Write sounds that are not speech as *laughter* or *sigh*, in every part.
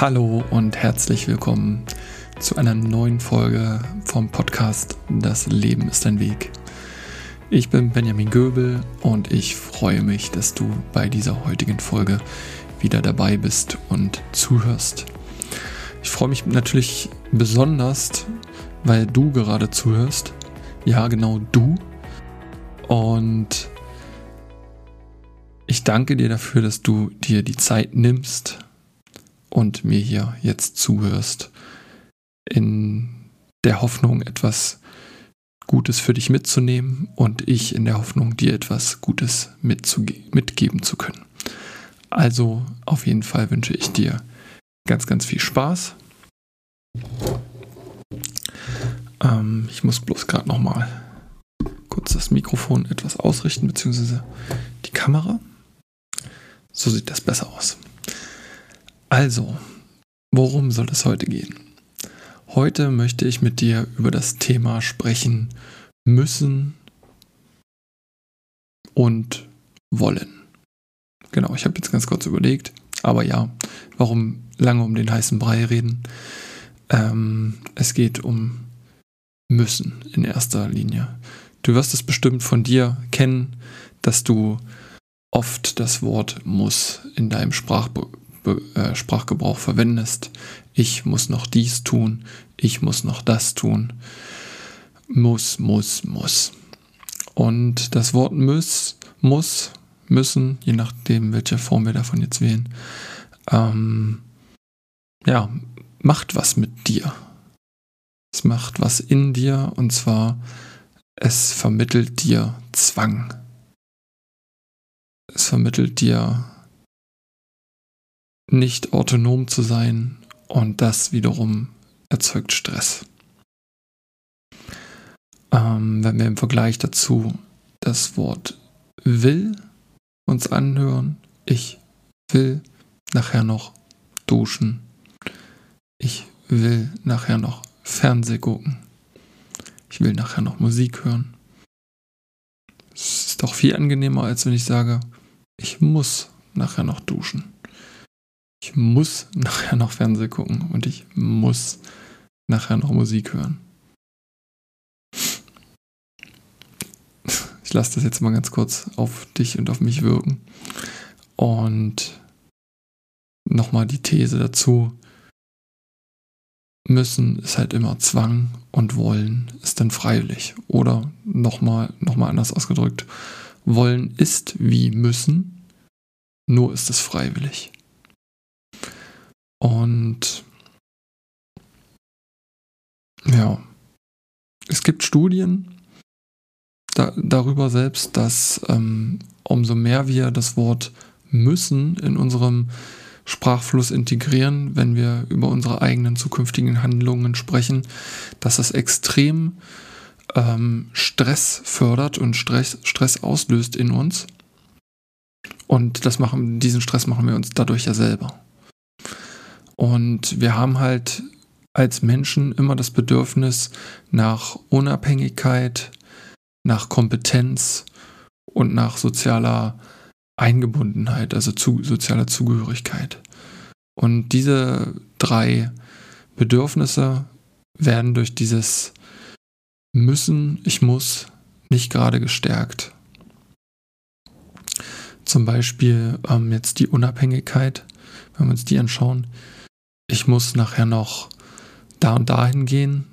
Hallo und herzlich willkommen zu einer neuen Folge vom Podcast Das Leben ist ein Weg. Ich bin Benjamin Göbel und ich freue mich, dass du bei dieser heutigen Folge wieder dabei bist und zuhörst. Ich freue mich natürlich besonders, weil du gerade zuhörst. Ja, genau du. Und ich danke dir dafür, dass du dir die Zeit nimmst und mir hier jetzt zuhörst, in der Hoffnung, etwas Gutes für dich mitzunehmen und ich in der Hoffnung, dir etwas Gutes mitgeben zu können. Also auf jeden Fall wünsche ich dir ganz, ganz viel Spaß. Ähm, ich muss bloß gerade noch mal kurz das Mikrofon etwas ausrichten, beziehungsweise die Kamera. So sieht das besser aus. Also, worum soll es heute gehen? Heute möchte ich mit dir über das Thema sprechen müssen und wollen. Genau, ich habe jetzt ganz kurz überlegt, aber ja, warum lange um den heißen Brei reden? Ähm, es geht um müssen in erster Linie. Du wirst es bestimmt von dir kennen, dass du oft das Wort muss in deinem Sprachbe äh, Sprachgebrauch verwendest. Ich muss noch dies tun, ich muss noch das tun. Muss, muss, muss. Und das Wort muss, muss, müssen, je nachdem, welche Form wir davon jetzt wählen, ähm, ja, macht was mit dir. Es macht was in dir und zwar, es vermittelt dir Zwang. Es vermittelt dir nicht autonom zu sein und das wiederum erzeugt Stress. Ähm, wenn wir im Vergleich dazu das Wort will uns anhören, ich will nachher noch duschen, ich will nachher noch Fernseh gucken, ich will nachher noch Musik hören. Es ist doch viel angenehmer, als wenn ich sage, ich muss nachher noch duschen. Ich muss nachher noch Fernseh gucken und ich muss nachher noch Musik hören. Ich lasse das jetzt mal ganz kurz auf dich und auf mich wirken. Und nochmal die These dazu. Müssen ist halt immer Zwang und wollen ist dann freiwillig. Oder nochmal noch mal anders ausgedrückt. Wollen ist wie müssen, nur ist es freiwillig. Und ja, es gibt Studien da, darüber selbst, dass ähm, umso mehr wir das Wort müssen in unserem Sprachfluss integrieren, wenn wir über unsere eigenen zukünftigen Handlungen sprechen, dass das extrem ähm, Stress fördert und Stress, Stress auslöst in uns. Und das machen, diesen Stress machen wir uns dadurch ja selber. Und wir haben halt als Menschen immer das Bedürfnis nach Unabhängigkeit, nach Kompetenz und nach sozialer Eingebundenheit, also zu, sozialer Zugehörigkeit. Und diese drei Bedürfnisse werden durch dieses Müssen, ich muss, nicht gerade gestärkt. Zum Beispiel ähm, jetzt die Unabhängigkeit, wenn wir uns die anschauen, ich muss nachher noch da und dahin gehen,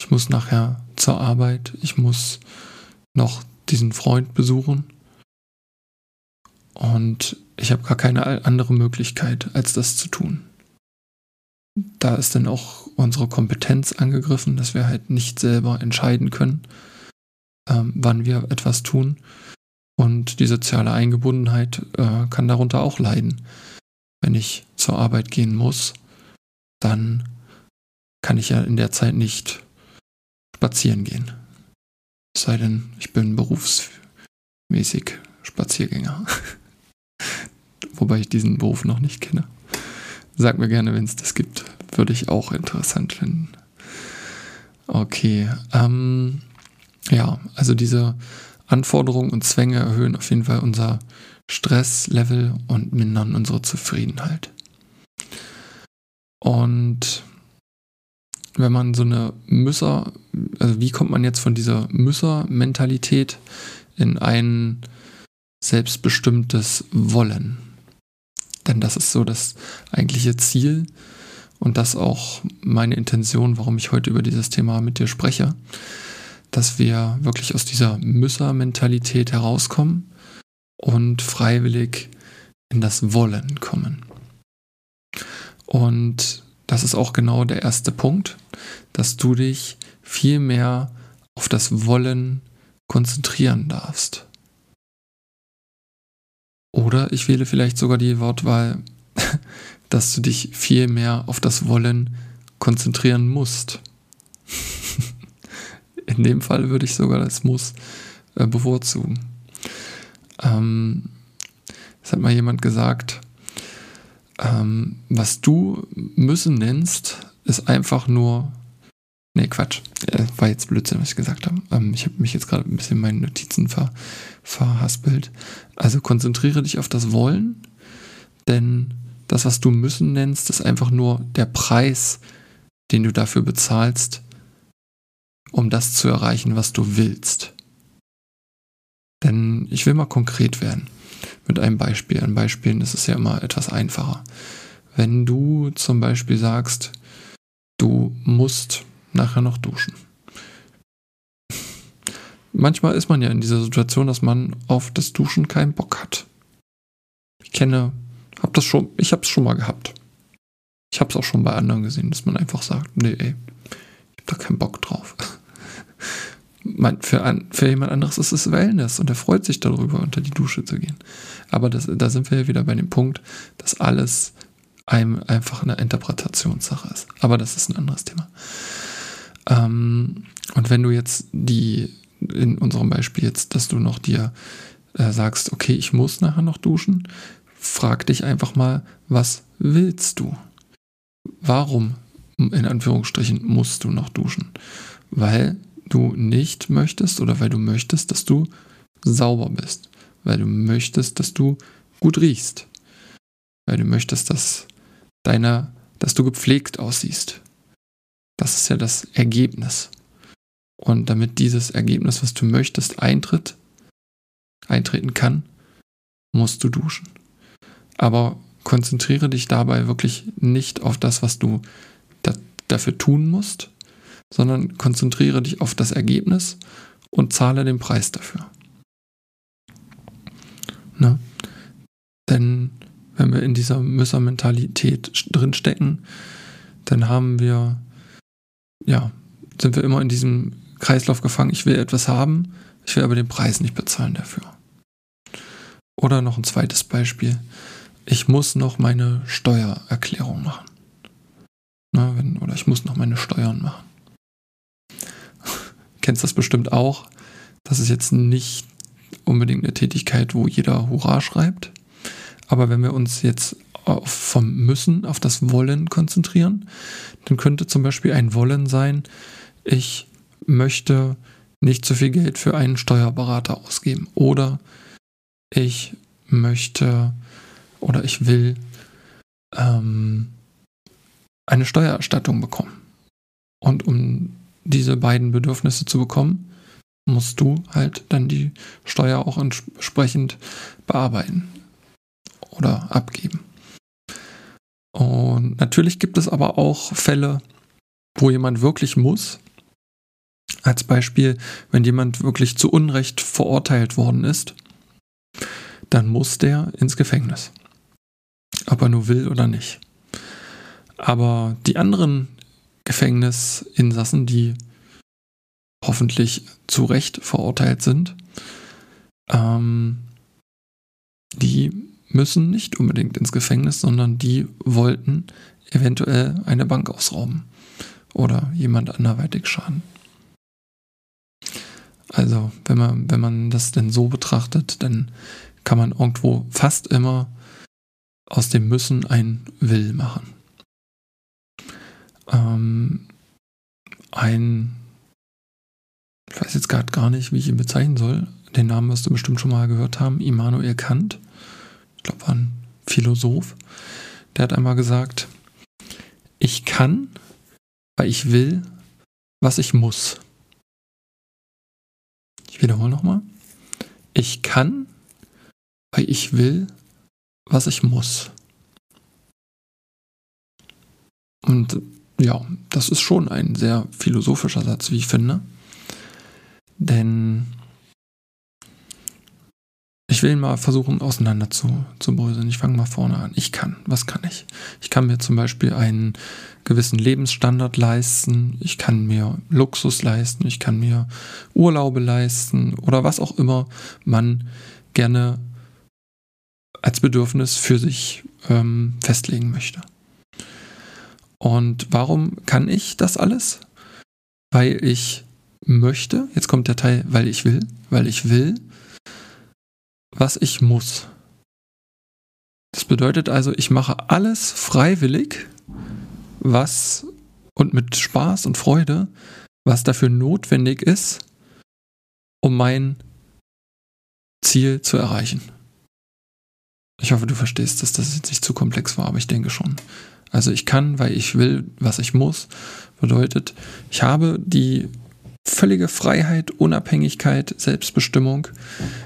ich muss nachher zur Arbeit, ich muss noch diesen Freund besuchen und ich habe gar keine andere Möglichkeit, als das zu tun. Da ist dann auch unsere Kompetenz angegriffen, dass wir halt nicht selber entscheiden können, ähm, wann wir etwas tun. Und die soziale Eingebundenheit äh, kann darunter auch leiden. Wenn ich zur Arbeit gehen muss, dann kann ich ja in der Zeit nicht spazieren gehen. Es sei denn, ich bin berufsmäßig Spaziergänger. *laughs* Wobei ich diesen Beruf noch nicht kenne. Sag mir gerne, wenn es das gibt. Würde ich auch interessant finden. Okay. Ähm, ja, also diese Anforderungen und Zwänge erhöhen auf jeden Fall unser Stresslevel und mindern unsere Zufriedenheit. Und wenn man so eine Müsser, also wie kommt man jetzt von dieser Müsser-Mentalität in ein selbstbestimmtes Wollen? Denn das ist so das eigentliche Ziel und das auch meine Intention, warum ich heute über dieses Thema mit dir spreche, dass wir wirklich aus dieser Müsser-Mentalität herauskommen und freiwillig in das Wollen kommen. Und das ist auch genau der erste Punkt, dass du dich viel mehr auf das Wollen konzentrieren darfst. Oder ich wähle vielleicht sogar die Wortwahl, *laughs* dass du dich viel mehr auf das Wollen konzentrieren musst. *laughs* In dem Fall würde ich sogar das Muss äh, bevorzugen. Ähm, es hat mal jemand gesagt, ähm, was du müssen nennst, ist einfach nur. Nee, Quatsch. Äh, war jetzt Blödsinn, was ich gesagt habe. Ähm, ich habe mich jetzt gerade ein bisschen in meinen Notizen ver, verhaspelt. Also konzentriere dich auf das Wollen, denn das, was du müssen nennst, ist einfach nur der Preis, den du dafür bezahlst, um das zu erreichen, was du willst. Denn ich will mal konkret werden mit einem Beispiel. An Beispielen ist es ja immer etwas einfacher. Wenn du zum Beispiel sagst, du musst nachher noch duschen. Manchmal ist man ja in dieser Situation, dass man auf das Duschen keinen Bock hat. Ich kenne, hab das schon, ich habe es schon mal gehabt. Ich habe es auch schon bei anderen gesehen, dass man einfach sagt, nee, ey, ich habe da keinen Bock drauf man, für, an, für jemand anderes ist es Wellness und er freut sich darüber, unter die Dusche zu gehen. Aber das, da sind wir ja wieder bei dem Punkt, dass alles einem einfach eine Interpretationssache ist. Aber das ist ein anderes Thema. Ähm, und wenn du jetzt die, in unserem Beispiel jetzt, dass du noch dir äh, sagst, okay, ich muss nachher noch duschen, frag dich einfach mal, was willst du? Warum, in Anführungsstrichen, musst du noch duschen? Weil du nicht möchtest oder weil du möchtest, dass du sauber bist, weil du möchtest, dass du gut riechst, weil du möchtest, dass deine, dass du gepflegt aussiehst. Das ist ja das Ergebnis. Und damit dieses Ergebnis, was du möchtest, eintritt, eintreten kann, musst du duschen. Aber konzentriere dich dabei wirklich nicht auf das, was du da, dafür tun musst, sondern konzentriere dich auf das Ergebnis und zahle den Preis dafür. Ne? Denn wenn wir in dieser Müssermentalität drinstecken, dann haben wir, ja, sind wir immer in diesem Kreislauf gefangen. Ich will etwas haben, ich will aber den Preis nicht bezahlen dafür. Oder noch ein zweites Beispiel. Ich muss noch meine Steuererklärung machen. Na, wenn, oder ich muss noch meine Steuern machen kennst das bestimmt auch. Das ist jetzt nicht unbedingt eine Tätigkeit, wo jeder Hurra schreibt. Aber wenn wir uns jetzt vom Müssen auf das Wollen konzentrieren, dann könnte zum Beispiel ein Wollen sein, ich möchte nicht zu viel Geld für einen Steuerberater ausgeben. Oder ich möchte oder ich will ähm, eine Steuererstattung bekommen. Und um diese beiden Bedürfnisse zu bekommen, musst du halt dann die Steuer auch entsprechend bearbeiten oder abgeben. Und natürlich gibt es aber auch Fälle, wo jemand wirklich muss. Als Beispiel, wenn jemand wirklich zu Unrecht verurteilt worden ist, dann muss der ins Gefängnis. Ob er nur will oder nicht. Aber die anderen Gefängnisinsassen, die hoffentlich zu Recht verurteilt sind, ähm, die müssen nicht unbedingt ins Gefängnis, sondern die wollten eventuell eine Bank ausrauben oder jemand anderweitig schaden. Also, wenn man, wenn man das denn so betrachtet, dann kann man irgendwo fast immer aus dem Müssen ein Will machen ähm, ein, ich weiß jetzt gerade gar nicht, wie ich ihn bezeichnen soll, den Namen wirst du bestimmt schon mal gehört haben, Immanuel Kant, ich glaube, war ein Philosoph, der hat einmal gesagt, Ich kann, weil ich will, was ich muss. Ich wiederhole nochmal. Ich kann, weil ich will, was ich muss. Und ja, das ist schon ein sehr philosophischer Satz, wie ich finde. Denn ich will ihn mal versuchen, auseinander zu, zu bröseln. Ich fange mal vorne an. Ich kann. Was kann ich? Ich kann mir zum Beispiel einen gewissen Lebensstandard leisten. Ich kann mir Luxus leisten. Ich kann mir Urlaube leisten oder was auch immer man gerne als Bedürfnis für sich ähm, festlegen möchte. Und warum kann ich das alles? Weil ich möchte, jetzt kommt der Teil, weil ich will, weil ich will, was ich muss. Das bedeutet also, ich mache alles freiwillig, was und mit Spaß und Freude, was dafür notwendig ist, um mein Ziel zu erreichen. Ich hoffe, du verstehst, dass das jetzt nicht zu komplex war, aber ich denke schon. Also ich kann, weil ich will, was ich muss, bedeutet, ich habe die völlige Freiheit, Unabhängigkeit, Selbstbestimmung,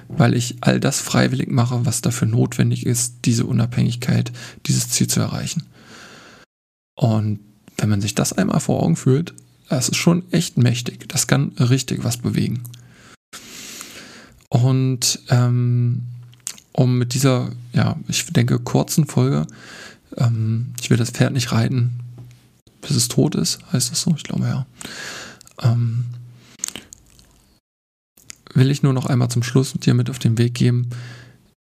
weil ich all das freiwillig mache, was dafür notwendig ist, diese Unabhängigkeit, dieses Ziel zu erreichen. Und wenn man sich das einmal vor Augen fühlt, das ist schon echt mächtig. Das kann richtig was bewegen. Und ähm, um mit dieser, ja, ich denke, kurzen Folge ähm, ich will das Pferd nicht reiten, bis es tot ist, heißt das so? Ich glaube ja. Ähm, will ich nur noch einmal zum Schluss dir mit auf den Weg geben.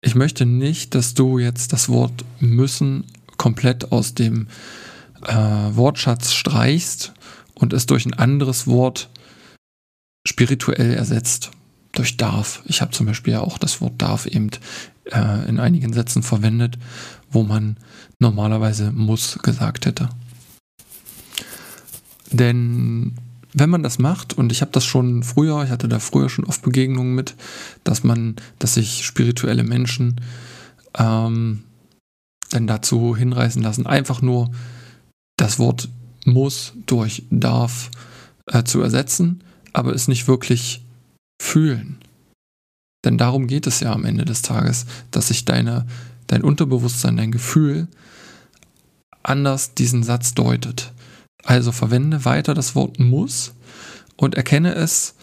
Ich möchte nicht, dass du jetzt das Wort müssen komplett aus dem äh, Wortschatz streichst und es durch ein anderes Wort spirituell ersetzt. Durch darf. Ich habe zum Beispiel ja auch das Wort darf eben äh, in einigen Sätzen verwendet, wo man normalerweise muss gesagt hätte. Denn wenn man das macht, und ich habe das schon früher, ich hatte da früher schon oft Begegnungen mit, dass man, dass sich spirituelle Menschen ähm, dann dazu hinreißen lassen, einfach nur das Wort muss durch darf äh, zu ersetzen, aber es nicht wirklich fühlen. Denn darum geht es ja am Ende des Tages, dass sich deine, dein Unterbewusstsein, dein Gefühl anders diesen Satz deutet. Also verwende weiter das Wort muss und erkenne es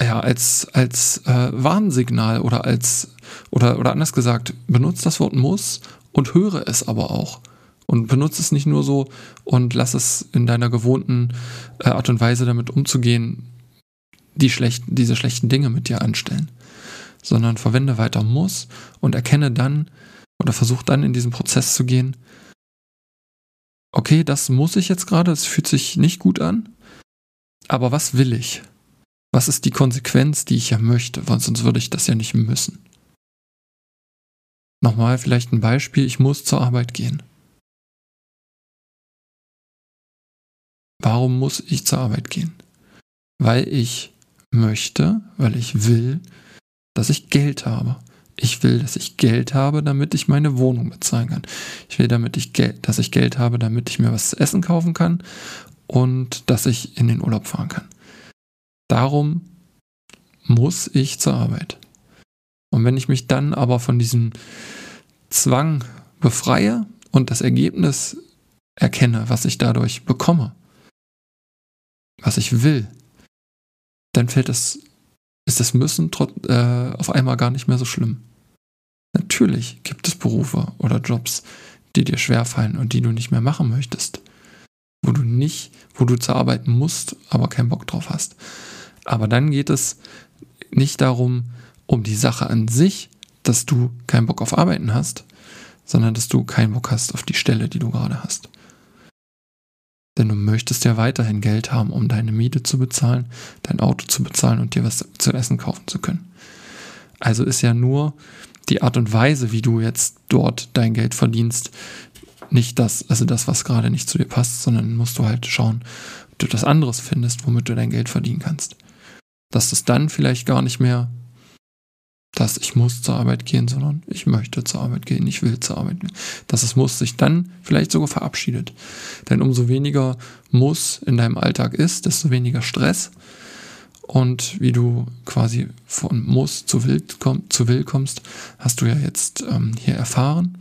ja, als, als äh, Warnsignal oder als, oder, oder anders gesagt, benutze das Wort muss und höre es aber auch. Und benutze es nicht nur so und lass es in deiner gewohnten äh, Art und Weise damit umzugehen, die schlechten, diese schlechten Dinge mit dir anstellen, sondern verwende weiter muss und erkenne dann oder versuch dann in diesen Prozess zu gehen, okay, das muss ich jetzt gerade, es fühlt sich nicht gut an, aber was will ich? Was ist die Konsequenz, die ich ja möchte? Weil sonst würde ich das ja nicht müssen. Nochmal vielleicht ein Beispiel, ich muss zur Arbeit gehen. Warum muss ich zur Arbeit gehen? Weil ich möchte, weil ich will, dass ich Geld habe. Ich will, dass ich Geld habe, damit ich meine Wohnung bezahlen kann. Ich will, damit ich Geld, dass ich Geld habe, damit ich mir was zu essen kaufen kann und dass ich in den Urlaub fahren kann. Darum muss ich zur Arbeit. Und wenn ich mich dann aber von diesem Zwang befreie und das Ergebnis erkenne, was ich dadurch bekomme, was ich will, dann fällt das, ist das Müssen äh, auf einmal gar nicht mehr so schlimm. Natürlich gibt es Berufe oder Jobs, die dir schwerfallen und die du nicht mehr machen möchtest. Wo du nicht, wo du zur Arbeit musst, aber keinen Bock drauf hast. Aber dann geht es nicht darum, um die Sache an sich, dass du keinen Bock auf Arbeiten hast, sondern dass du keinen Bock hast auf die Stelle, die du gerade hast. Denn du möchtest ja weiterhin Geld haben, um deine Miete zu bezahlen, dein Auto zu bezahlen und dir was zu essen kaufen zu können. Also ist ja nur die Art und Weise, wie du jetzt dort dein Geld verdienst, nicht das, also das, was gerade nicht zu dir passt, sondern musst du halt schauen, ob du etwas anderes findest, womit du dein Geld verdienen kannst. Dass das dann vielleicht gar nicht mehr dass ich muss zur Arbeit gehen, sondern ich möchte zur Arbeit gehen, ich will zur Arbeit gehen. Dass es muss sich dann vielleicht sogar verabschiedet. Denn umso weniger muss in deinem Alltag ist, desto weniger Stress. Und wie du quasi von muss zu will, komm, zu will kommst, hast du ja jetzt ähm, hier erfahren.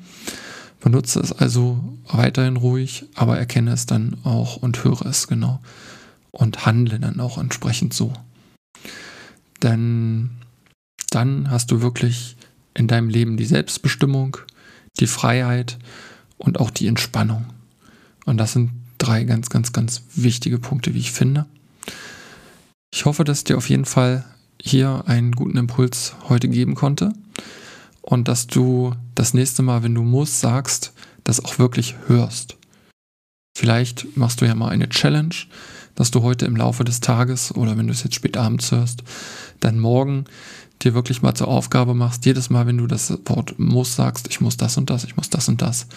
Benutze es also weiterhin ruhig, aber erkenne es dann auch und höre es genau. Und handle dann auch entsprechend so. Denn dann hast du wirklich in deinem Leben die Selbstbestimmung, die Freiheit und auch die Entspannung. Und das sind drei ganz, ganz, ganz wichtige Punkte, wie ich finde. Ich hoffe, dass dir auf jeden Fall hier einen guten Impuls heute geben konnte und dass du das nächste Mal, wenn du musst, sagst, das auch wirklich hörst. Vielleicht machst du ja mal eine Challenge, dass du heute im Laufe des Tages oder wenn du es jetzt spät abends hörst, dann morgen dir wirklich mal zur Aufgabe machst, jedes Mal, wenn du das Wort muss sagst, ich muss das und das, ich muss das und das,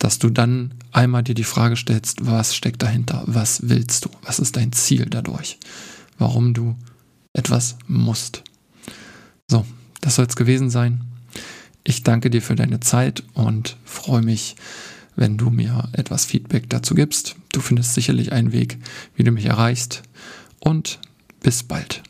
dass du dann einmal dir die Frage stellst, was steckt dahinter, was willst du, was ist dein Ziel dadurch, warum du etwas musst. So, das soll es gewesen sein. Ich danke dir für deine Zeit und freue mich, wenn du mir etwas Feedback dazu gibst. Du findest sicherlich einen Weg, wie du mich erreichst. Und bis bald.